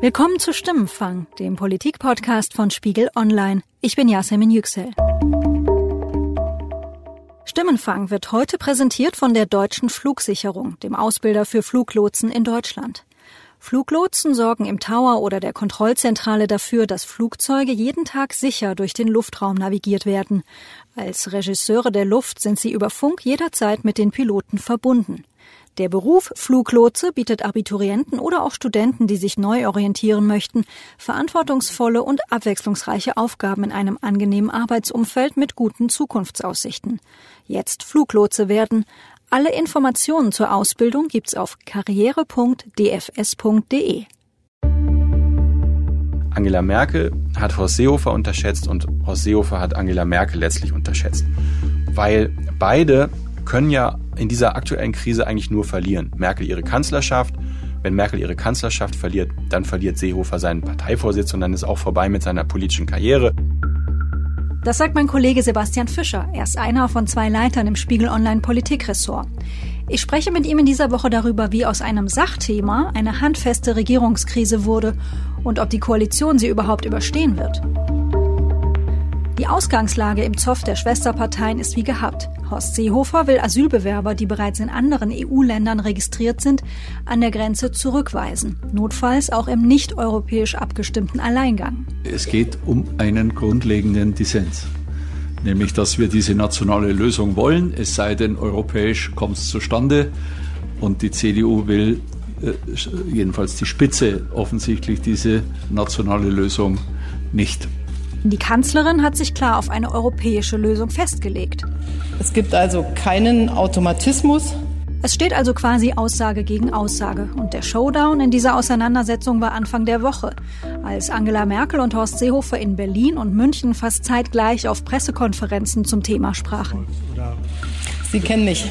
Willkommen zu Stimmenfang, dem Politikpodcast von Spiegel Online. Ich bin Yasemin Yüksel. Stimmenfang wird heute präsentiert von der Deutschen Flugsicherung, dem Ausbilder für Fluglotsen in Deutschland. Fluglotsen sorgen im Tower oder der Kontrollzentrale dafür, dass Flugzeuge jeden Tag sicher durch den Luftraum navigiert werden. Als Regisseure der Luft sind sie über Funk jederzeit mit den Piloten verbunden. Der Beruf Fluglotse bietet Abiturienten oder auch Studenten, die sich neu orientieren möchten, verantwortungsvolle und abwechslungsreiche Aufgaben in einem angenehmen Arbeitsumfeld mit guten Zukunftsaussichten. Jetzt Fluglotse werden. Alle Informationen zur Ausbildung gibt's auf karriere.dfs.de. Angela Merkel hat Horst Seehofer unterschätzt und Horst Seehofer hat Angela Merkel letztlich unterschätzt. Weil beide können ja in dieser aktuellen Krise eigentlich nur verlieren. Merkel ihre Kanzlerschaft. Wenn Merkel ihre Kanzlerschaft verliert, dann verliert Seehofer seinen Parteivorsitz und dann ist auch vorbei mit seiner politischen Karriere. Das sagt mein Kollege Sebastian Fischer. Er ist einer von zwei Leitern im Spiegel Online Politikressort. Ich spreche mit ihm in dieser Woche darüber, wie aus einem Sachthema eine handfeste Regierungskrise wurde und ob die Koalition sie überhaupt überstehen wird. Die Ausgangslage im Zoff der Schwesterparteien ist wie gehabt. Horst Seehofer will Asylbewerber, die bereits in anderen EU-Ländern registriert sind, an der Grenze zurückweisen. Notfalls auch im nicht europäisch abgestimmten Alleingang. Es geht um einen grundlegenden Dissens. Nämlich, dass wir diese nationale Lösung wollen, es sei denn, europäisch kommt es zustande. Und die CDU will äh, jedenfalls die Spitze offensichtlich diese nationale Lösung nicht. Die Kanzlerin hat sich klar auf eine europäische Lösung festgelegt. Es gibt also keinen Automatismus. Es steht also quasi Aussage gegen Aussage. Und der Showdown in dieser Auseinandersetzung war Anfang der Woche, als Angela Merkel und Horst Seehofer in Berlin und München fast zeitgleich auf Pressekonferenzen zum Thema sprachen. Sie kennen mich.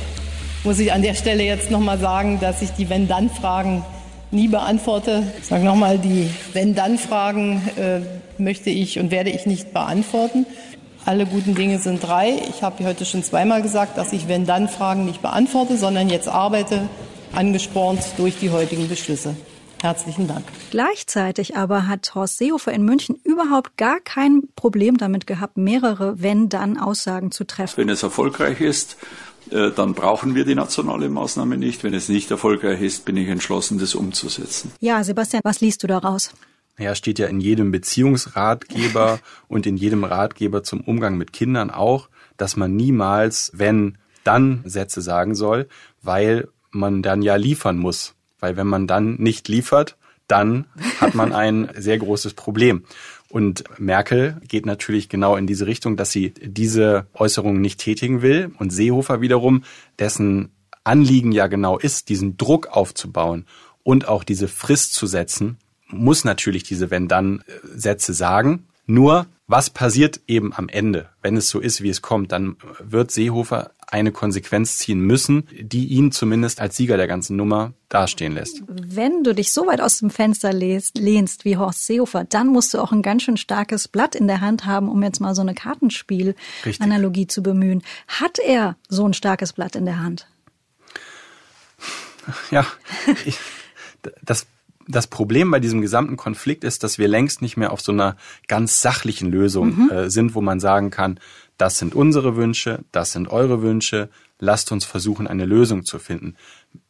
Muss ich an der Stelle jetzt nochmal sagen, dass ich die Wenn-Dann-Fragen nie beantworte. Ich sage nochmal, die Wenn-Dann-Fragen äh, möchte ich und werde ich nicht beantworten. Alle guten Dinge sind drei. Ich habe heute schon zweimal gesagt, dass ich Wenn-Dann-Fragen nicht beantworte, sondern jetzt arbeite, angespornt durch die heutigen Beschlüsse. Herzlichen Dank. Gleichzeitig aber hat Horst Seehofer in München überhaupt gar kein Problem damit gehabt, mehrere Wenn-Dann-Aussagen zu treffen. Wenn es erfolgreich ist, dann brauchen wir die nationale Maßnahme nicht. Wenn es nicht erfolgreich ist, bin ich entschlossen, das umzusetzen. Ja, Sebastian, was liest du daraus? Ja, steht ja in jedem Beziehungsratgeber und in jedem Ratgeber zum Umgang mit Kindern auch, dass man niemals, wenn, dann Sätze sagen soll, weil man dann ja liefern muss. Weil wenn man dann nicht liefert, dann hat man ein sehr großes Problem. Und Merkel geht natürlich genau in diese Richtung, dass sie diese Äußerungen nicht tätigen will. Und Seehofer wiederum, dessen Anliegen ja genau ist, diesen Druck aufzubauen und auch diese Frist zu setzen, muss natürlich diese Wenn-Dann-Sätze sagen. Nur, was passiert eben am Ende? Wenn es so ist, wie es kommt, dann wird Seehofer eine Konsequenz ziehen müssen, die ihn zumindest als Sieger der ganzen Nummer dastehen lässt. Wenn du dich so weit aus dem Fenster lehnst wie Horst Seehofer, dann musst du auch ein ganz schön starkes Blatt in der Hand haben, um jetzt mal so eine Kartenspiel-Analogie zu bemühen. Hat er so ein starkes Blatt in der Hand? Ja, ich, das das Problem bei diesem gesamten Konflikt ist, dass wir längst nicht mehr auf so einer ganz sachlichen Lösung mhm. äh, sind, wo man sagen kann, das sind unsere Wünsche, das sind eure Wünsche, lasst uns versuchen, eine Lösung zu finden.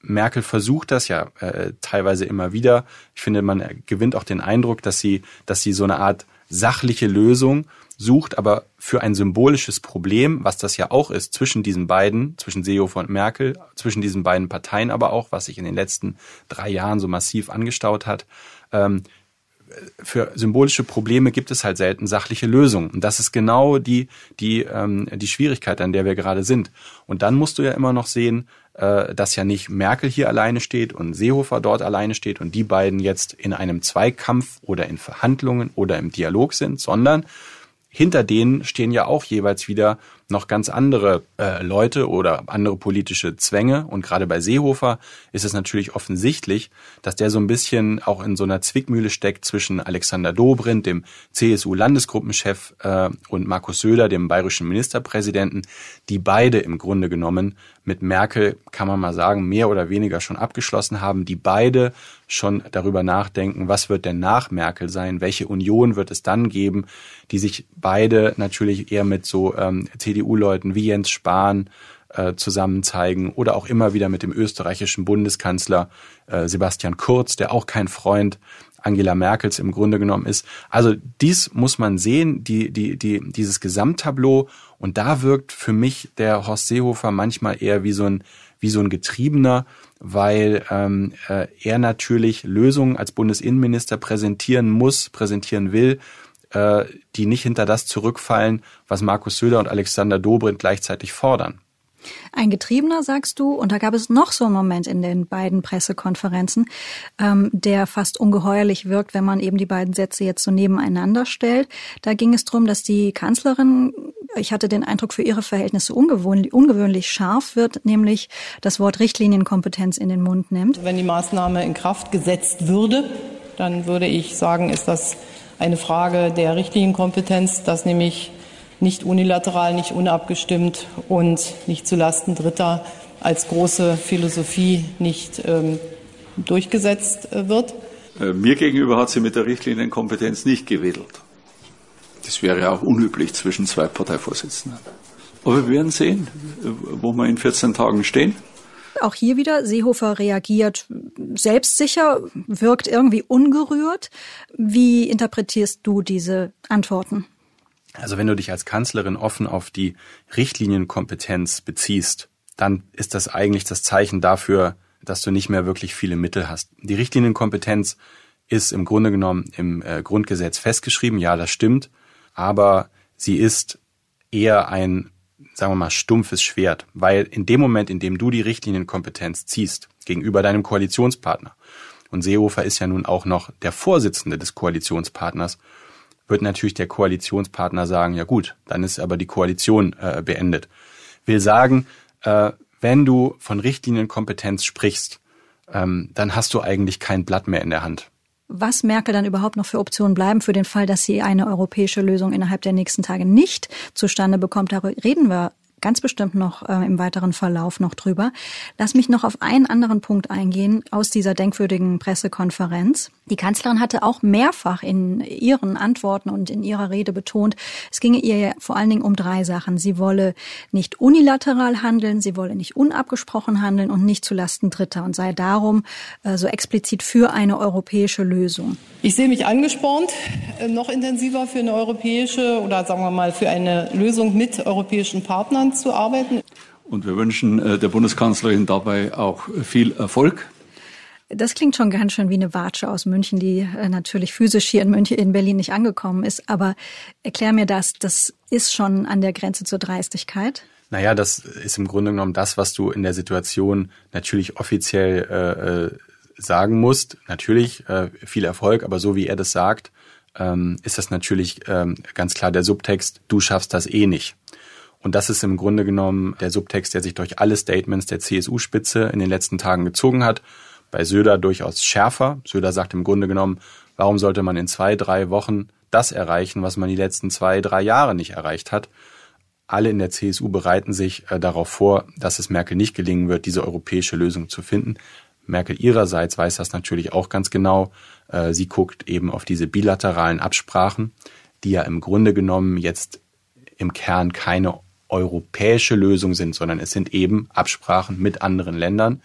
Merkel versucht das ja äh, teilweise immer wieder. Ich finde, man gewinnt auch den Eindruck, dass sie, dass sie so eine Art sachliche Lösung sucht, aber für ein symbolisches Problem, was das ja auch ist, zwischen diesen beiden, zwischen Seehofer und Merkel, zwischen diesen beiden Parteien aber auch, was sich in den letzten drei Jahren so massiv angestaut hat, ähm, für symbolische Probleme gibt es halt selten sachliche Lösungen. Und das ist genau die, die, ähm, die Schwierigkeit, an der wir gerade sind. Und dann musst du ja immer noch sehen, äh, dass ja nicht Merkel hier alleine steht und Seehofer dort alleine steht und die beiden jetzt in einem Zweikampf oder in Verhandlungen oder im Dialog sind, sondern hinter denen stehen ja auch jeweils wieder noch ganz andere äh, Leute oder andere politische Zwänge. Und gerade bei Seehofer ist es natürlich offensichtlich, dass der so ein bisschen auch in so einer Zwickmühle steckt zwischen Alexander Dobrindt, dem CSU-Landesgruppenchef, äh, und Markus Söder, dem bayerischen Ministerpräsidenten, die beide im Grunde genommen mit Merkel, kann man mal sagen, mehr oder weniger schon abgeschlossen haben, die beide schon darüber nachdenken, was wird denn nach Merkel sein, welche Union wird es dann geben, die sich beide natürlich eher mit so ähm, CDU-Leuten wie Jens Spahn äh, zusammen zeigen oder auch immer wieder mit dem österreichischen Bundeskanzler äh, Sebastian Kurz, der auch kein Freund Angela Merkels im Grunde genommen ist. Also dies muss man sehen, die, die, die, dieses Gesamttableau. Und da wirkt für mich der Horst Seehofer manchmal eher wie so ein, wie so ein Getriebener, weil ähm, äh, er natürlich Lösungen als Bundesinnenminister präsentieren muss, präsentieren will, äh, die nicht hinter das zurückfallen, was Markus Söder und Alexander Dobrindt gleichzeitig fordern. Ein Getriebener, sagst du, und da gab es noch so einen Moment in den beiden Pressekonferenzen, ähm, der fast ungeheuerlich wirkt, wenn man eben die beiden Sätze jetzt so nebeneinander stellt. Da ging es darum, dass die Kanzlerin, ich hatte den Eindruck, für ihre Verhältnisse ungewöhnlich, ungewöhnlich scharf wird, nämlich das Wort Richtlinienkompetenz in den Mund nimmt. Wenn die Maßnahme in Kraft gesetzt würde, dann würde ich sagen, ist das eine Frage der Richtlinienkompetenz, dass nämlich nicht unilateral, nicht unabgestimmt und nicht zulasten Dritter als große Philosophie nicht ähm, durchgesetzt äh, wird. Äh, mir gegenüber hat sie mit der Richtlinienkompetenz nicht gewedelt. Das wäre auch unüblich zwischen zwei Parteivorsitzenden. Aber wir werden sehen, wo wir in 14 Tagen stehen. Auch hier wieder, Seehofer reagiert selbstsicher, wirkt irgendwie ungerührt. Wie interpretierst du diese Antworten? Also wenn du dich als Kanzlerin offen auf die Richtlinienkompetenz beziehst, dann ist das eigentlich das Zeichen dafür, dass du nicht mehr wirklich viele Mittel hast. Die Richtlinienkompetenz ist im Grunde genommen im äh, Grundgesetz festgeschrieben, ja, das stimmt, aber sie ist eher ein, sagen wir mal, stumpfes Schwert, weil in dem Moment, in dem du die Richtlinienkompetenz ziehst gegenüber deinem Koalitionspartner, und Seehofer ist ja nun auch noch der Vorsitzende des Koalitionspartners, wird natürlich der Koalitionspartner sagen, ja gut, dann ist aber die Koalition äh, beendet. Will sagen, äh, wenn du von Richtlinienkompetenz sprichst, ähm, dann hast du eigentlich kein Blatt mehr in der Hand. Was Merkel dann überhaupt noch für Optionen bleiben für den Fall, dass sie eine europäische Lösung innerhalb der nächsten Tage nicht zustande bekommt, darüber reden wir ganz bestimmt noch äh, im weiteren Verlauf noch drüber. Lass mich noch auf einen anderen Punkt eingehen aus dieser denkwürdigen Pressekonferenz. Die Kanzlerin hatte auch mehrfach in ihren Antworten und in ihrer Rede betont, es ginge ihr vor allen Dingen um drei Sachen. Sie wolle nicht unilateral handeln, sie wolle nicht unabgesprochen handeln und nicht zulasten Dritter und sei darum äh, so explizit für eine europäische Lösung. Ich sehe mich angespornt, äh, noch intensiver für eine europäische oder sagen wir mal für eine Lösung mit europäischen Partnern zu arbeiten. Und wir wünschen äh, der Bundeskanzlerin dabei auch viel Erfolg. Das klingt schon ganz schön wie eine Watsche aus München, die äh, natürlich physisch hier in München, in Berlin nicht angekommen ist. Aber erklär mir das, das ist schon an der Grenze zur Dreistigkeit. Naja, das ist im Grunde genommen das, was du in der Situation natürlich offiziell äh, äh sagen musst. Natürlich äh, viel Erfolg, aber so wie er das sagt, ähm, ist das natürlich ähm, ganz klar der Subtext, du schaffst das eh nicht. Und das ist im Grunde genommen der Subtext, der sich durch alle Statements der CSU-Spitze in den letzten Tagen gezogen hat. Bei Söder durchaus schärfer. Söder sagt im Grunde genommen, warum sollte man in zwei, drei Wochen das erreichen, was man die letzten zwei, drei Jahre nicht erreicht hat? Alle in der CSU bereiten sich äh, darauf vor, dass es Merkel nicht gelingen wird, diese europäische Lösung zu finden. Merkel ihrerseits weiß das natürlich auch ganz genau. Äh, sie guckt eben auf diese bilateralen Absprachen, die ja im Grunde genommen jetzt im Kern keine europäische Lösung sind, sondern es sind eben Absprachen mit anderen Ländern.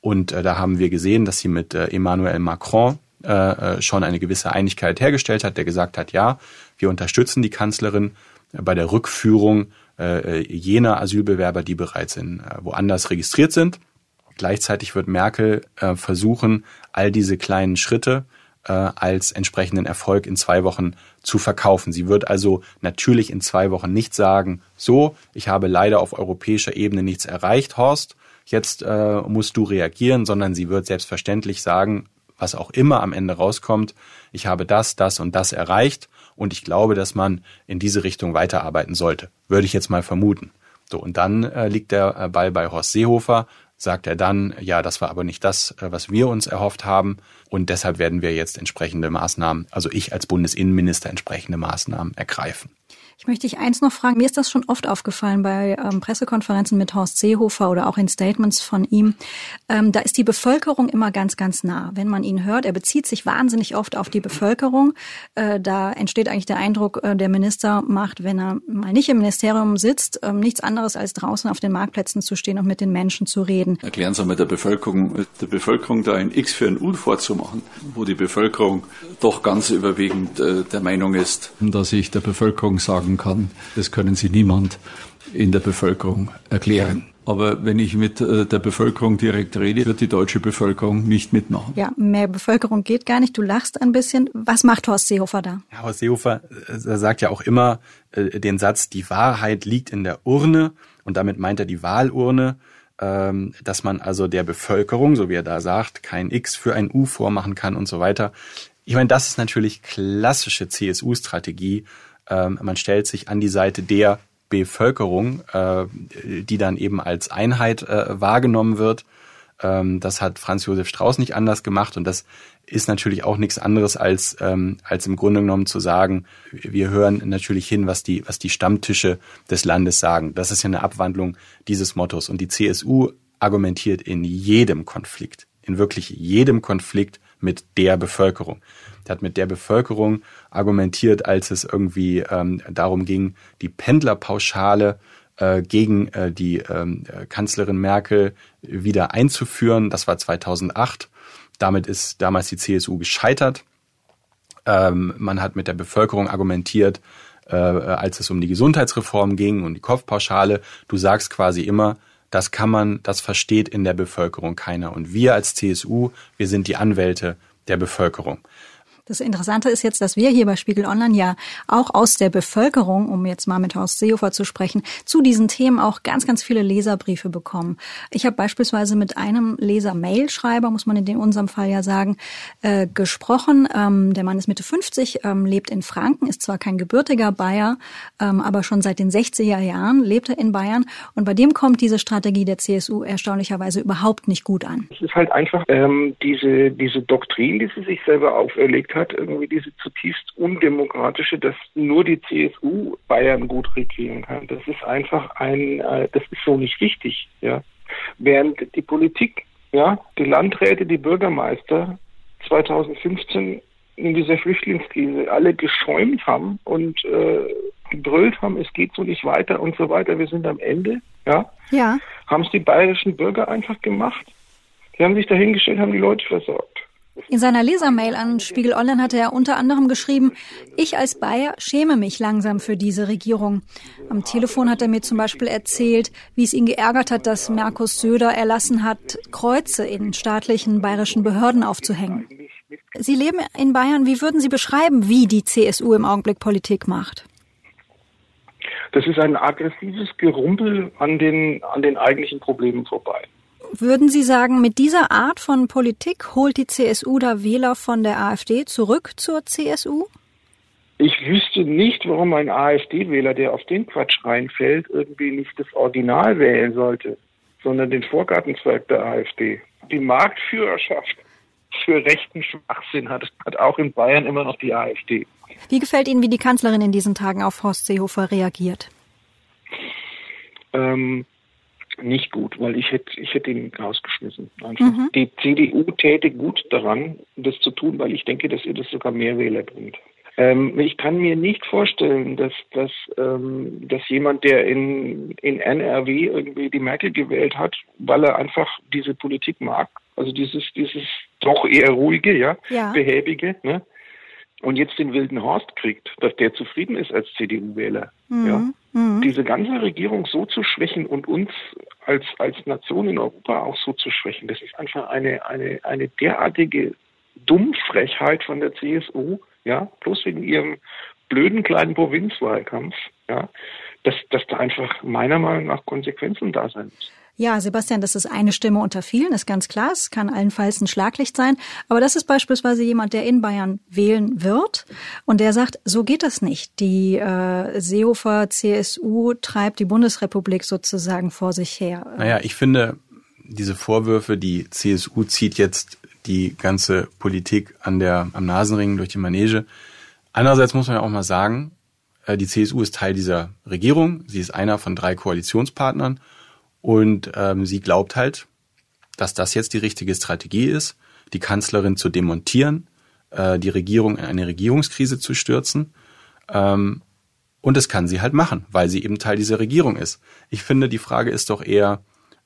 Und äh, da haben wir gesehen, dass sie mit äh, Emmanuel Macron äh, äh, schon eine gewisse Einigkeit hergestellt hat, der gesagt hat, ja, wir unterstützen die Kanzlerin äh, bei der Rückführung äh, jener Asylbewerber, die bereits in woanders registriert sind. Gleichzeitig wird Merkel versuchen, all diese kleinen Schritte äh, als entsprechenden Erfolg in zwei Wochen zu verkaufen. Sie wird also natürlich in zwei Wochen nicht sagen, so, ich habe leider auf europäischer Ebene nichts erreicht, Horst, jetzt äh, musst du reagieren, sondern sie wird selbstverständlich sagen, was auch immer am Ende rauskommt, ich habe das, das und das erreicht und ich glaube, dass man in diese Richtung weiterarbeiten sollte. würde ich jetzt mal vermuten. So, und dann äh, liegt der äh, Ball bei Horst Seehofer, sagt er dann, ja, das war aber nicht das, äh, was wir uns erhofft haben. Und deshalb werden wir jetzt entsprechende Maßnahmen, also ich als Bundesinnenminister entsprechende Maßnahmen ergreifen. Ich möchte dich eins noch fragen. Mir ist das schon oft aufgefallen bei ähm, Pressekonferenzen mit Horst Seehofer oder auch in Statements von ihm. Ähm, da ist die Bevölkerung immer ganz, ganz nah. Wenn man ihn hört, er bezieht sich wahnsinnig oft auf die Bevölkerung. Äh, da entsteht eigentlich der Eindruck, äh, der Minister macht, wenn er mal nicht im Ministerium sitzt, äh, nichts anderes als draußen auf den Marktplätzen zu stehen und mit den Menschen zu reden. Erklären Sie mal der Bevölkerung, der Bevölkerung da ein X für ein U vorzumachen, wo die Bevölkerung doch ganz überwiegend äh, der Meinung ist, dass ich der Bevölkerung sage, sagen kann, das können Sie niemand in der Bevölkerung erklären. Aber wenn ich mit äh, der Bevölkerung direkt rede, wird die deutsche Bevölkerung nicht mitmachen. Ja, mehr Bevölkerung geht gar nicht. Du lachst ein bisschen. Was macht Horst Seehofer da? Ja, Horst Seehofer äh, sagt ja auch immer äh, den Satz, die Wahrheit liegt in der Urne. Und damit meint er die Wahlurne, ähm, dass man also der Bevölkerung, so wie er da sagt, kein X für ein U vormachen kann und so weiter. Ich meine, das ist natürlich klassische CSU-Strategie, ähm, man stellt sich an die Seite der Bevölkerung, äh, die dann eben als Einheit äh, wahrgenommen wird. Ähm, das hat Franz Josef Strauß nicht anders gemacht und das ist natürlich auch nichts anderes als ähm, als im Grunde genommen zu sagen, wir hören natürlich hin, was die was die Stammtische des Landes sagen. Das ist ja eine Abwandlung dieses Mottos und die CSU argumentiert in jedem Konflikt, in wirklich jedem Konflikt mit der Bevölkerung. Der hat mit der Bevölkerung argumentiert, als es irgendwie ähm, darum ging, die Pendlerpauschale äh, gegen äh, die ähm, Kanzlerin Merkel wieder einzuführen. Das war 2008. Damit ist damals die CSU gescheitert. Ähm, man hat mit der Bevölkerung argumentiert, äh, als es um die Gesundheitsreform ging und die Kopfpauschale. Du sagst quasi immer, das kann man, das versteht in der Bevölkerung keiner. Und wir als CSU, wir sind die Anwälte der Bevölkerung. Das Interessante ist jetzt, dass wir hier bei Spiegel Online ja auch aus der Bevölkerung, um jetzt mal mit Horst Seehofer zu sprechen, zu diesen Themen auch ganz, ganz viele Leserbriefe bekommen. Ich habe beispielsweise mit einem Leser-Mail-Schreiber, muss man in unserem Fall ja sagen, äh, gesprochen. Ähm, der Mann ist Mitte 50, ähm, lebt in Franken, ist zwar kein gebürtiger Bayer, ähm, aber schon seit den 60er Jahren lebt er in Bayern. Und bei dem kommt diese Strategie der CSU erstaunlicherweise überhaupt nicht gut an. Es ist halt einfach ähm, diese, diese Doktrin, die sie sich selber auferlegt hat, irgendwie diese zutiefst undemokratische, dass nur die CSU Bayern gut regieren kann. Das ist einfach ein, äh, das ist so nicht richtig, ja. Während die Politik, ja, die Landräte, die Bürgermeister 2015 in dieser Flüchtlingskrise alle geschäumt haben und äh, gebrüllt haben, es geht so nicht weiter und so weiter, wir sind am Ende, ja, ja. haben es die bayerischen Bürger einfach gemacht. Die haben sich dahingestellt, haben die Leute versorgt. In seiner Lesermail an Spiegel Online hatte er unter anderem geschrieben, ich als Bayer schäme mich langsam für diese Regierung. Am Telefon hat er mir zum Beispiel erzählt, wie es ihn geärgert hat, dass Markus Söder erlassen hat, Kreuze in staatlichen bayerischen Behörden aufzuhängen. Sie leben in Bayern. Wie würden Sie beschreiben, wie die CSU im Augenblick Politik macht? Das ist ein aggressives Gerumpel an den, an den eigentlichen Problemen vorbei. Würden Sie sagen, mit dieser Art von Politik holt die CSU da Wähler von der AfD zurück zur CSU? Ich wüsste nicht, warum ein AfD-Wähler, der auf den Quatsch reinfällt, irgendwie nicht das Original wählen sollte, sondern den Vorgartenzweig der AfD. Die Marktführerschaft für rechten Schwachsinn hat, hat auch in Bayern immer noch die AfD. Wie gefällt Ihnen, wie die Kanzlerin in diesen Tagen auf Horst Seehofer reagiert? Ähm, nicht gut, weil ich hätte, ich hätte ihn rausgeschmissen. Mhm. Die CDU täte gut daran, das zu tun, weil ich denke, dass ihr das sogar mehr Wähler bringt. Ähm, ich kann mir nicht vorstellen, dass, dass, ähm, dass jemand, der in, in NRW irgendwie die Merkel gewählt hat, weil er einfach diese Politik mag, also dieses, dieses doch eher ruhige, ja, ja. behäbige, ne? und jetzt den wilden Horst kriegt, dass der zufrieden ist als CDU-Wähler. Mhm. Ja? Mhm. Diese ganze Regierung so zu schwächen und uns als, als Nation in Europa auch so zu schwächen, das ist einfach eine, eine, eine derartige Dummfrechheit von der CSU, ja, bloß wegen ihrem blöden kleinen Provinzwahlkampf, ja, dass, dass da einfach meiner Meinung nach Konsequenzen da sein müssen. Ja, Sebastian, das ist eine Stimme unter vielen, ist ganz klar. Es kann allenfalls ein Schlaglicht sein. Aber das ist beispielsweise jemand, der in Bayern wählen wird und der sagt, so geht das nicht. Die äh, Seehofer CSU treibt die Bundesrepublik sozusagen vor sich her. Naja, ich finde, diese Vorwürfe, die CSU zieht jetzt die ganze Politik an der, am Nasenring durch die Manege. Andererseits muss man ja auch mal sagen, äh, die CSU ist Teil dieser Regierung. Sie ist einer von drei Koalitionspartnern. Und ähm, sie glaubt halt, dass das jetzt die richtige Strategie ist, die Kanzlerin zu demontieren, äh, die Regierung in eine Regierungskrise zu stürzen. Ähm, und das kann sie halt machen, weil sie eben Teil dieser Regierung ist. Ich finde, die Frage ist doch eher,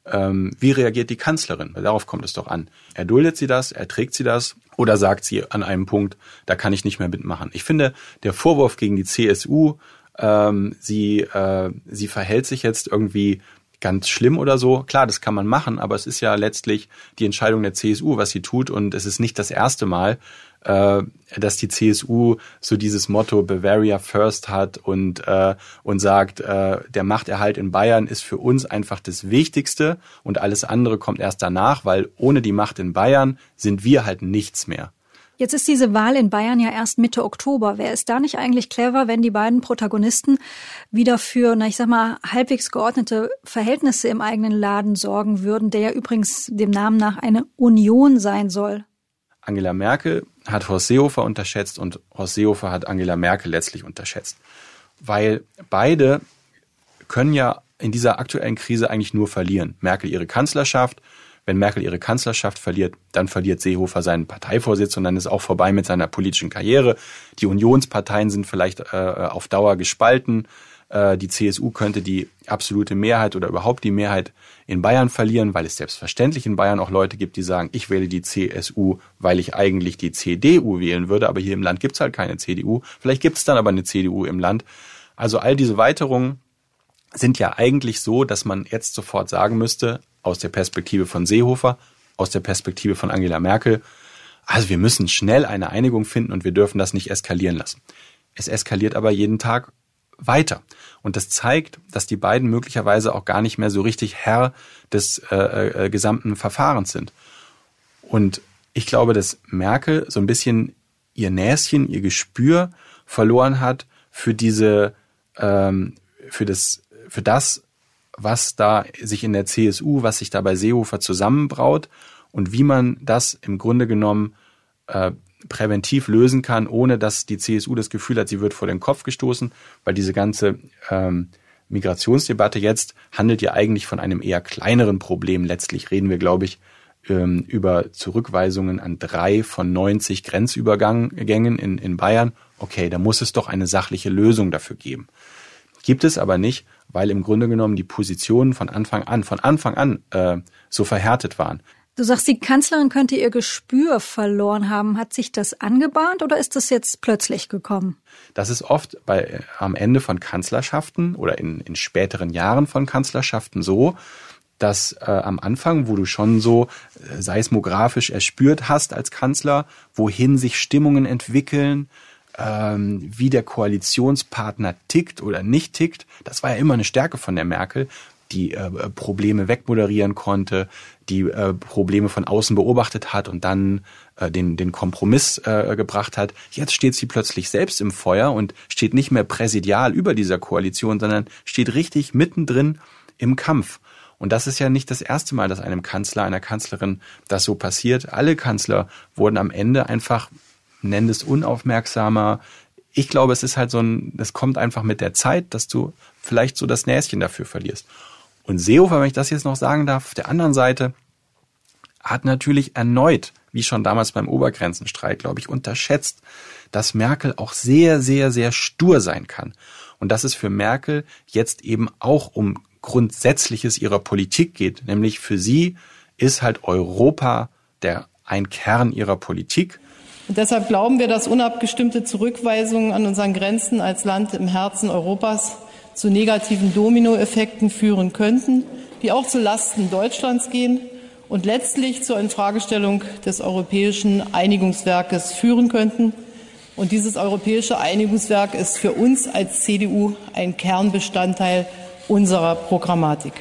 ähm, wie reagiert die Kanzlerin? Darauf kommt es doch an. Erduldet sie das? Erträgt sie das? Oder sagt sie an einem Punkt, da kann ich nicht mehr mitmachen? Ich finde, der Vorwurf gegen die CSU, ähm, sie, äh, sie verhält sich jetzt irgendwie ganz schlimm oder so. Klar, das kann man machen, aber es ist ja letztlich die Entscheidung der CSU, was sie tut. Und es ist nicht das erste Mal, äh, dass die CSU so dieses Motto Bavaria First hat und, äh, und sagt, äh, der Machterhalt in Bayern ist für uns einfach das Wichtigste und alles andere kommt erst danach, weil ohne die Macht in Bayern sind wir halt nichts mehr. Jetzt ist diese Wahl in Bayern ja erst Mitte Oktober. Wäre es da nicht eigentlich clever, wenn die beiden Protagonisten wieder für, na ich sag mal, halbwegs geordnete Verhältnisse im eigenen Laden sorgen würden, der ja übrigens dem Namen nach eine Union sein soll? Angela Merkel hat Horst Seehofer unterschätzt und Horst Seehofer hat Angela Merkel letztlich unterschätzt. Weil beide können ja in dieser aktuellen Krise eigentlich nur verlieren. Merkel ihre Kanzlerschaft, wenn Merkel ihre Kanzlerschaft verliert, dann verliert Seehofer seinen Parteivorsitz und dann ist auch vorbei mit seiner politischen Karriere. Die Unionsparteien sind vielleicht äh, auf Dauer gespalten. Äh, die CSU könnte die absolute Mehrheit oder überhaupt die Mehrheit in Bayern verlieren, weil es selbstverständlich in Bayern auch Leute gibt, die sagen, ich wähle die CSU, weil ich eigentlich die CDU wählen würde, aber hier im Land gibt's halt keine CDU. Vielleicht gibt's dann aber eine CDU im Land. Also all diese Weiterungen sind ja eigentlich so, dass man jetzt sofort sagen müsste, aus der Perspektive von Seehofer, aus der Perspektive von Angela Merkel. Also wir müssen schnell eine Einigung finden und wir dürfen das nicht eskalieren lassen. Es eskaliert aber jeden Tag weiter. Und das zeigt, dass die beiden möglicherweise auch gar nicht mehr so richtig Herr des äh, äh, gesamten Verfahrens sind. Und ich glaube, dass Merkel so ein bisschen ihr Näschen, ihr Gespür verloren hat für diese, ähm, für das, für das, was da sich in der CSU, was sich da bei Seehofer zusammenbraut und wie man das im Grunde genommen äh, präventiv lösen kann, ohne dass die CSU das Gefühl hat, sie wird vor den Kopf gestoßen, weil diese ganze ähm, Migrationsdebatte jetzt handelt ja eigentlich von einem eher kleineren Problem. Letztlich reden wir, glaube ich, ähm, über Zurückweisungen an drei von 90 Grenzübergängen in, in Bayern. Okay, da muss es doch eine sachliche Lösung dafür geben. Gibt es aber nicht, weil im Grunde genommen die Positionen von Anfang an, von Anfang an äh, so verhärtet waren. Du sagst, die Kanzlerin könnte ihr Gespür verloren haben. Hat sich das angebahnt oder ist das jetzt plötzlich gekommen? Das ist oft bei, äh, am Ende von Kanzlerschaften oder in, in späteren Jahren von Kanzlerschaften so, dass äh, am Anfang, wo du schon so äh, seismografisch erspürt hast als Kanzler, wohin sich Stimmungen entwickeln, ähm, wie der Koalitionspartner tickt oder nicht tickt. Das war ja immer eine Stärke von der Merkel, die äh, Probleme wegmoderieren konnte, die äh, Probleme von außen beobachtet hat und dann äh, den, den Kompromiss äh, gebracht hat. Jetzt steht sie plötzlich selbst im Feuer und steht nicht mehr präsidial über dieser Koalition, sondern steht richtig mittendrin im Kampf. Und das ist ja nicht das erste Mal, dass einem Kanzler, einer Kanzlerin das so passiert. Alle Kanzler wurden am Ende einfach nenn es unaufmerksamer. Ich glaube, es ist halt so ein, es kommt einfach mit der Zeit, dass du vielleicht so das Näschen dafür verlierst. Und Seehofer, wenn ich das jetzt noch sagen darf, auf der anderen Seite hat natürlich erneut, wie schon damals beim Obergrenzenstreit, glaube ich, unterschätzt, dass Merkel auch sehr, sehr, sehr stur sein kann. Und dass es für Merkel jetzt eben auch um Grundsätzliches ihrer Politik geht. Nämlich für sie ist halt Europa der ein Kern ihrer Politik. Und deshalb glauben wir, dass unabgestimmte Zurückweisungen an unseren Grenzen als Land im Herzen Europas zu negativen Dominoeffekten führen könnten, die auch zu Lasten Deutschlands gehen und letztlich zur Infragestellung des europäischen Einigungswerkes führen könnten. Und dieses europäische Einigungswerk ist für uns als CDU ein Kernbestandteil unserer Programmatik.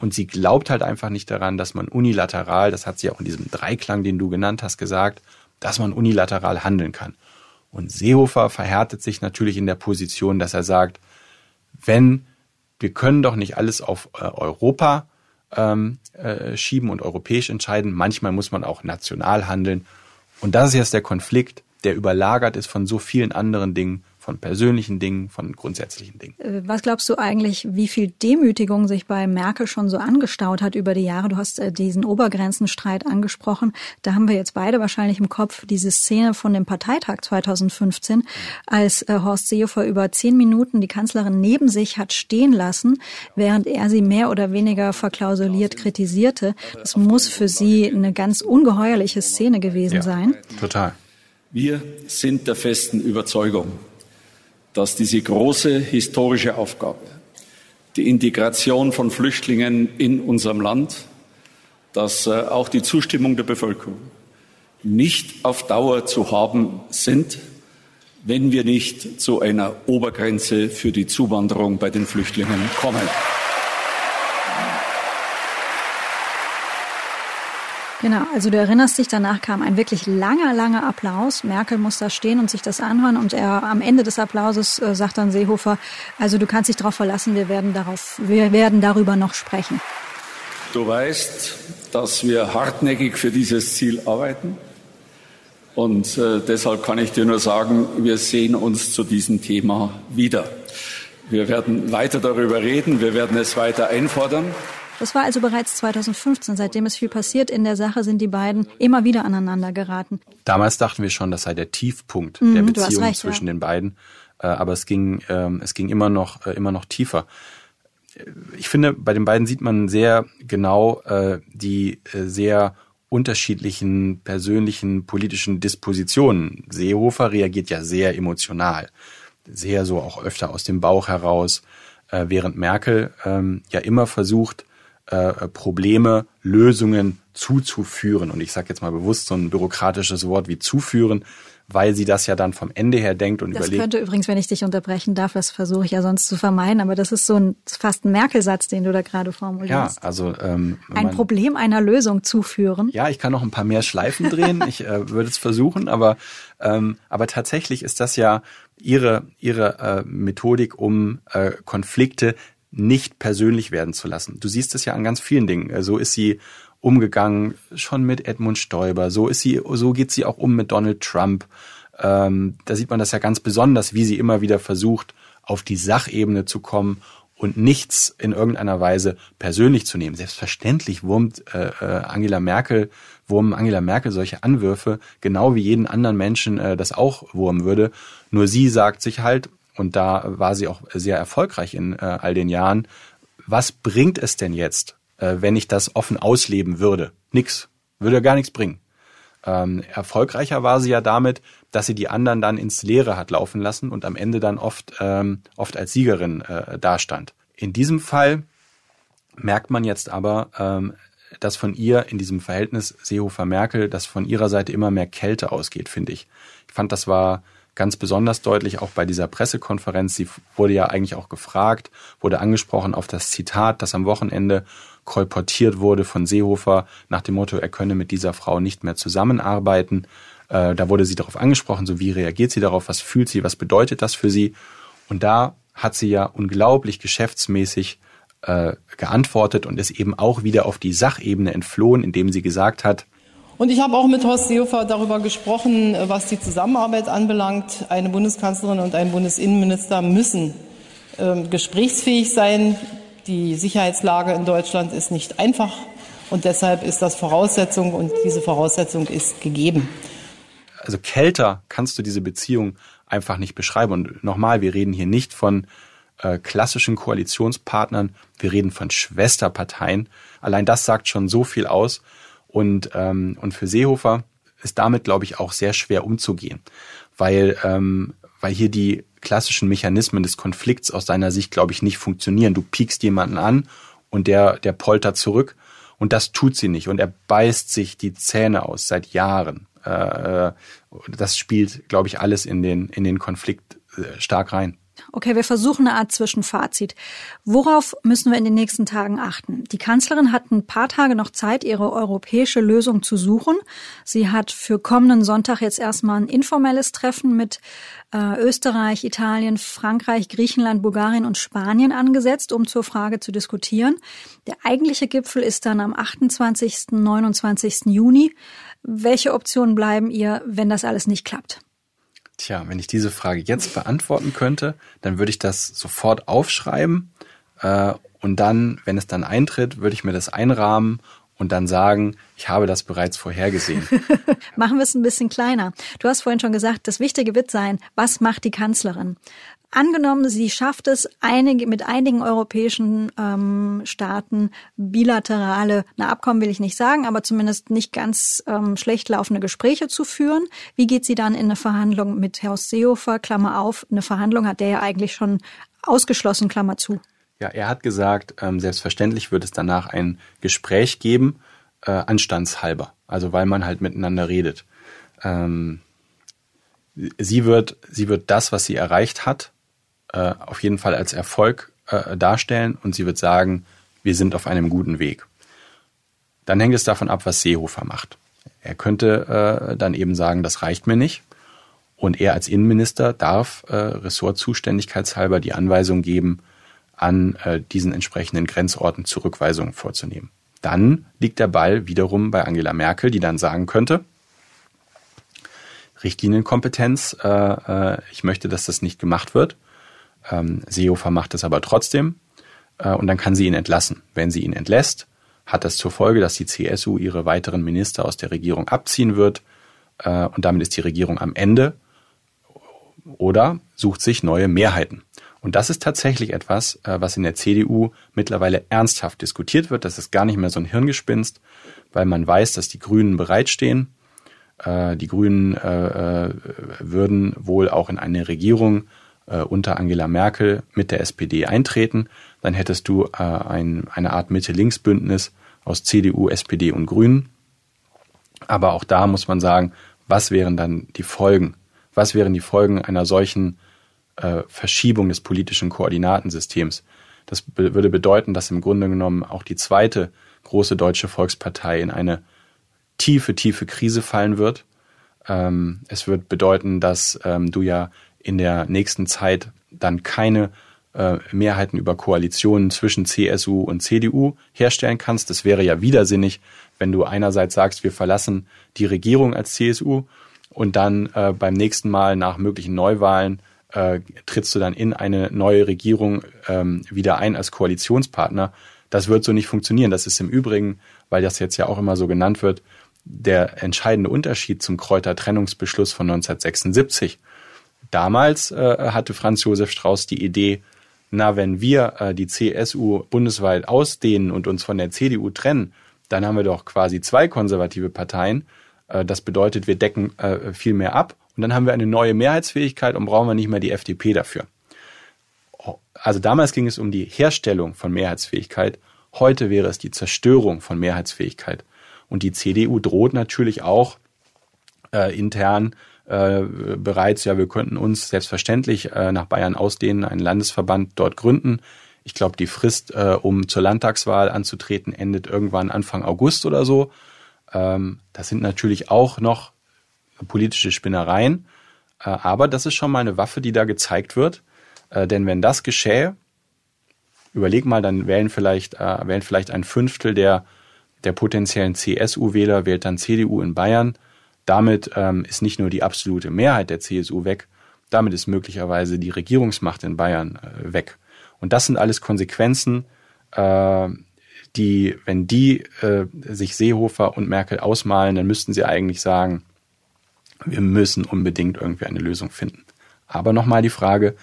Und sie glaubt halt einfach nicht daran, dass man unilateral, das hat sie auch in diesem Dreiklang, den du genannt hast, gesagt, dass man unilateral handeln kann. Und Seehofer verhärtet sich natürlich in der Position, dass er sagt, wenn wir können doch nicht alles auf äh, Europa ähm, äh, schieben und europäisch entscheiden. Manchmal muss man auch national handeln. Und das ist jetzt der Konflikt, der überlagert ist von so vielen anderen Dingen, von persönlichen Dingen, von grundsätzlichen Dingen. Äh, was glaubst du eigentlich, wie viel Demütigung sich bei Merkel schon so angestaut hat über die Jahre? Du hast äh, diesen Obergrenzenstreit angesprochen. Da haben wir jetzt beide wahrscheinlich im Kopf diese Szene von dem Parteitag 2015, als äh, Horst Seehofer über zehn Minuten die Kanzlerin neben sich hat stehen lassen, während er sie mehr oder weniger verklausuliert kritisierte. Das muss für sie eine ganz ungeheuerliche Szene gewesen ja, sein. Total. Wir sind der festen Überzeugung, dass diese große historische Aufgabe, die Integration von Flüchtlingen in unserem Land, dass äh, auch die Zustimmung der Bevölkerung nicht auf Dauer zu haben sind, wenn wir nicht zu einer Obergrenze für die Zuwanderung bei den Flüchtlingen kommen. Genau, also du erinnerst dich, danach kam ein wirklich langer, langer Applaus. Merkel muss da stehen und sich das anhören und er am Ende des Applauses äh, sagt dann Seehofer, also du kannst dich darauf verlassen, wir werden darauf, wir werden darüber noch sprechen. Du weißt, dass wir hartnäckig für dieses Ziel arbeiten. Und äh, deshalb kann ich dir nur sagen, wir sehen uns zu diesem Thema wieder. Wir werden weiter darüber reden, wir werden es weiter einfordern. Das war also bereits 2015. Seitdem ist viel passiert in der Sache, sind die beiden immer wieder aneinander geraten. Damals dachten wir schon, das sei der Tiefpunkt mhm, der Beziehung recht, zwischen ja. den beiden. Äh, aber es ging, ähm, es ging immer noch, äh, immer noch tiefer. Ich finde, bei den beiden sieht man sehr genau äh, die sehr unterschiedlichen persönlichen politischen Dispositionen. Seehofer reagiert ja sehr emotional, sehr so auch öfter aus dem Bauch heraus, während Merkel ähm, ja immer versucht, äh, Probleme, Lösungen zuzuführen. Und ich sage jetzt mal bewusst so ein bürokratisches Wort wie zuführen, weil sie das ja dann vom Ende her denkt und das überlegt. Das könnte übrigens, wenn ich dich unterbrechen darf, das versuche ich ja sonst zu vermeiden, aber das ist so ein fast ein Merkel-Satz, den du da gerade formulierst. Ja, also ähm, ein man, Problem einer Lösung zuführen. Ja, ich kann noch ein paar mehr Schleifen drehen. ich äh, würde es versuchen, aber ähm, aber tatsächlich ist das ja ihre ihre äh, Methodik, um äh, Konflikte nicht persönlich werden zu lassen. Du siehst es ja an ganz vielen Dingen. So ist sie umgegangen schon mit Edmund Stoiber. So ist sie, so geht sie auch um mit Donald Trump. Ähm, da sieht man das ja ganz besonders, wie sie immer wieder versucht, auf die Sachebene zu kommen und nichts in irgendeiner Weise persönlich zu nehmen. Selbstverständlich wurmt äh, äh Angela Merkel, wurmen Angela Merkel solche Anwürfe, genau wie jeden anderen Menschen äh, das auch wurmen würde. Nur sie sagt sich halt, und da war sie auch sehr erfolgreich in äh, all den Jahren. Was bringt es denn jetzt, äh, wenn ich das offen ausleben würde? Nix. Würde gar nichts bringen. Ähm, erfolgreicher war sie ja damit, dass sie die anderen dann ins Leere hat laufen lassen und am Ende dann oft, ähm, oft als Siegerin äh, dastand. In diesem Fall merkt man jetzt aber, ähm, dass von ihr in diesem Verhältnis Seehofer-Merkel, dass von ihrer Seite immer mehr Kälte ausgeht, finde ich. Ich fand, das war ganz besonders deutlich auch bei dieser Pressekonferenz. Sie wurde ja eigentlich auch gefragt, wurde angesprochen auf das Zitat, das am Wochenende kolportiert wurde von Seehofer nach dem Motto, er könne mit dieser Frau nicht mehr zusammenarbeiten. Äh, da wurde sie darauf angesprochen, so wie reagiert sie darauf, was fühlt sie, was bedeutet das für sie. Und da hat sie ja unglaublich geschäftsmäßig äh, geantwortet und ist eben auch wieder auf die Sachebene entflohen, indem sie gesagt hat, und ich habe auch mit Horst Seehofer darüber gesprochen, was die Zusammenarbeit anbelangt. Eine Bundeskanzlerin und ein Bundesinnenminister müssen äh, gesprächsfähig sein. Die Sicherheitslage in Deutschland ist nicht einfach und deshalb ist das Voraussetzung und diese Voraussetzung ist gegeben. Also kälter kannst du diese Beziehung einfach nicht beschreiben. Und nochmal, wir reden hier nicht von äh, klassischen Koalitionspartnern, wir reden von Schwesterparteien. Allein das sagt schon so viel aus. Und, ähm, und für Seehofer ist damit, glaube ich, auch sehr schwer umzugehen, weil, ähm, weil hier die klassischen Mechanismen des Konflikts aus seiner Sicht, glaube ich, nicht funktionieren. Du piekst jemanden an und der, der poltert zurück und das tut sie nicht und er beißt sich die Zähne aus seit Jahren. Äh, das spielt, glaube ich, alles in den, in den Konflikt äh, stark rein. Okay, wir versuchen eine Art Zwischenfazit. Worauf müssen wir in den nächsten Tagen achten? Die Kanzlerin hat ein paar Tage noch Zeit, ihre europäische Lösung zu suchen. Sie hat für kommenden Sonntag jetzt erstmal ein informelles Treffen mit äh, Österreich, Italien, Frankreich, Griechenland, Bulgarien und Spanien angesetzt, um zur Frage zu diskutieren. Der eigentliche Gipfel ist dann am 28. 29. Juni. Welche Optionen bleiben ihr, wenn das alles nicht klappt? Tja, wenn ich diese Frage jetzt beantworten könnte, dann würde ich das sofort aufschreiben äh, und dann, wenn es dann eintritt, würde ich mir das einrahmen und dann sagen, ich habe das bereits vorhergesehen. Machen wir es ein bisschen kleiner. Du hast vorhin schon gesagt, das Wichtige wird sein, was macht die Kanzlerin? Angenommen, sie schafft es, einige, mit einigen europäischen ähm, Staaten bilaterale, na Abkommen will ich nicht sagen, aber zumindest nicht ganz ähm, schlecht laufende Gespräche zu führen. Wie geht sie dann in eine Verhandlung mit Horst Seehofer, Klammer auf, eine Verhandlung hat der ja eigentlich schon ausgeschlossen, Klammer zu. Ja, er hat gesagt, ähm, selbstverständlich wird es danach ein Gespräch geben, äh, anstandshalber, also weil man halt miteinander redet. Ähm, sie wird, sie wird das, was sie erreicht hat, äh, auf jeden Fall als Erfolg äh, darstellen und sie wird sagen, wir sind auf einem guten Weg. Dann hängt es davon ab, was Seehofer macht. Er könnte äh, dann eben sagen, das reicht mir nicht. Und er als Innenminister darf äh, ressortzuständigkeitshalber die Anweisung geben, an äh, diesen entsprechenden Grenzorten Zurückweisungen vorzunehmen. Dann liegt der Ball wiederum bei Angela Merkel, die dann sagen könnte, Richtlinienkompetenz, äh, äh, ich möchte, dass das nicht gemacht wird. Ähm, Seehofer macht es aber trotzdem äh, und dann kann sie ihn entlassen. Wenn sie ihn entlässt, hat das zur Folge, dass die CSU ihre weiteren Minister aus der Regierung abziehen wird äh, und damit ist die Regierung am Ende oder sucht sich neue Mehrheiten. Und das ist tatsächlich etwas, äh, was in der CDU mittlerweile ernsthaft diskutiert wird. Das ist gar nicht mehr so ein Hirngespinst, weil man weiß, dass die Grünen bereitstehen. Äh, die Grünen äh, würden wohl auch in eine Regierung äh, unter Angela Merkel mit der SPD eintreten, dann hättest du äh, ein, eine Art Mitte-Links-Bündnis aus CDU, SPD und Grünen. Aber auch da muss man sagen, was wären dann die Folgen? Was wären die Folgen einer solchen äh, Verschiebung des politischen Koordinatensystems? Das be würde bedeuten, dass im Grunde genommen auch die zweite große deutsche Volkspartei in eine tiefe, tiefe Krise fallen wird. Ähm, es wird bedeuten, dass ähm, du ja in der nächsten Zeit dann keine äh, Mehrheiten über Koalitionen zwischen CSU und CDU herstellen kannst. Das wäre ja widersinnig, wenn du einerseits sagst, wir verlassen die Regierung als CSU und dann äh, beim nächsten Mal nach möglichen Neuwahlen äh, trittst du dann in eine neue Regierung ähm, wieder ein als Koalitionspartner. Das wird so nicht funktionieren. Das ist im Übrigen, weil das jetzt ja auch immer so genannt wird, der entscheidende Unterschied zum Kräuter-Trennungsbeschluss von 1976. Damals äh, hatte Franz Josef Strauß die Idee, na, wenn wir äh, die CSU bundesweit ausdehnen und uns von der CDU trennen, dann haben wir doch quasi zwei konservative Parteien. Äh, das bedeutet, wir decken äh, viel mehr ab und dann haben wir eine neue Mehrheitsfähigkeit und brauchen wir nicht mehr die FDP dafür. Also damals ging es um die Herstellung von Mehrheitsfähigkeit. Heute wäre es die Zerstörung von Mehrheitsfähigkeit. Und die CDU droht natürlich auch äh, intern äh, bereits, ja, wir könnten uns selbstverständlich äh, nach Bayern ausdehnen, einen Landesverband dort gründen. Ich glaube, die Frist, äh, um zur Landtagswahl anzutreten, endet irgendwann Anfang August oder so. Ähm, das sind natürlich auch noch politische Spinnereien, äh, aber das ist schon mal eine Waffe, die da gezeigt wird. Äh, denn wenn das geschähe, überleg mal, dann wählen vielleicht, äh, wählen vielleicht ein Fünftel der, der potenziellen CSU-Wähler, wählt dann CDU in Bayern damit ähm, ist nicht nur die absolute Mehrheit der CSU weg, damit ist möglicherweise die Regierungsmacht in Bayern äh, weg. Und das sind alles Konsequenzen, äh, die, wenn die äh, sich Seehofer und Merkel ausmalen, dann müssten sie eigentlich sagen, wir müssen unbedingt irgendwie eine Lösung finden. Aber nochmal die Frage,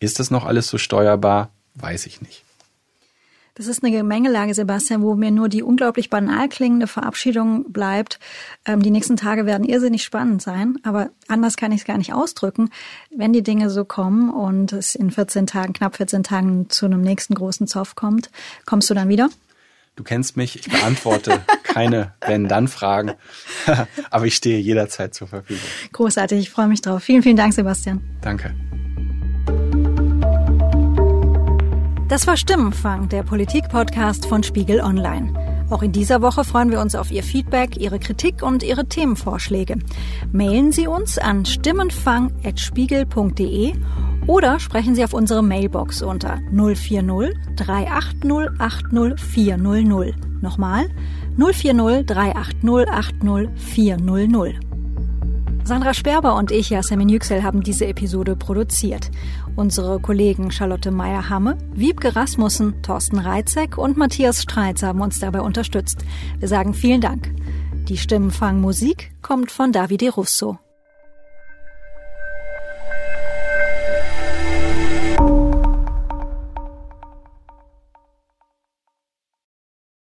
ist das noch alles so steuerbar? Weiß ich nicht. Das ist eine Gemengelage, Sebastian, wo mir nur die unglaublich banal klingende Verabschiedung bleibt. Ähm, die nächsten Tage werden irrsinnig spannend sein, aber anders kann ich es gar nicht ausdrücken. Wenn die Dinge so kommen und es in 14 Tagen, knapp 14 Tagen zu einem nächsten großen Zoff kommt, kommst du dann wieder? Du kennst mich, ich beantworte keine Wenn-Dann-Fragen, aber ich stehe jederzeit zur Verfügung. Großartig, ich freue mich drauf. Vielen, vielen Dank, Sebastian. Danke. Das war Stimmenfang, der Politik-Podcast von Spiegel Online. Auch in dieser Woche freuen wir uns auf Ihr Feedback, Ihre Kritik und Ihre Themenvorschläge. Mailen Sie uns an stimmenfang.spiegel.de oder sprechen Sie auf unsere Mailbox unter 040 380 80 400. Nochmal 040 380 80 400. Sandra Sperber und ich, Yasemin Yüksel, haben diese Episode produziert. Unsere Kollegen Charlotte Meyer-Hamme, Wiebke Rasmussen, Thorsten Reitzek und Matthias Streitz haben uns dabei unterstützt. Wir sagen vielen Dank. Die Stimmenfang Musik kommt von Davide Russo.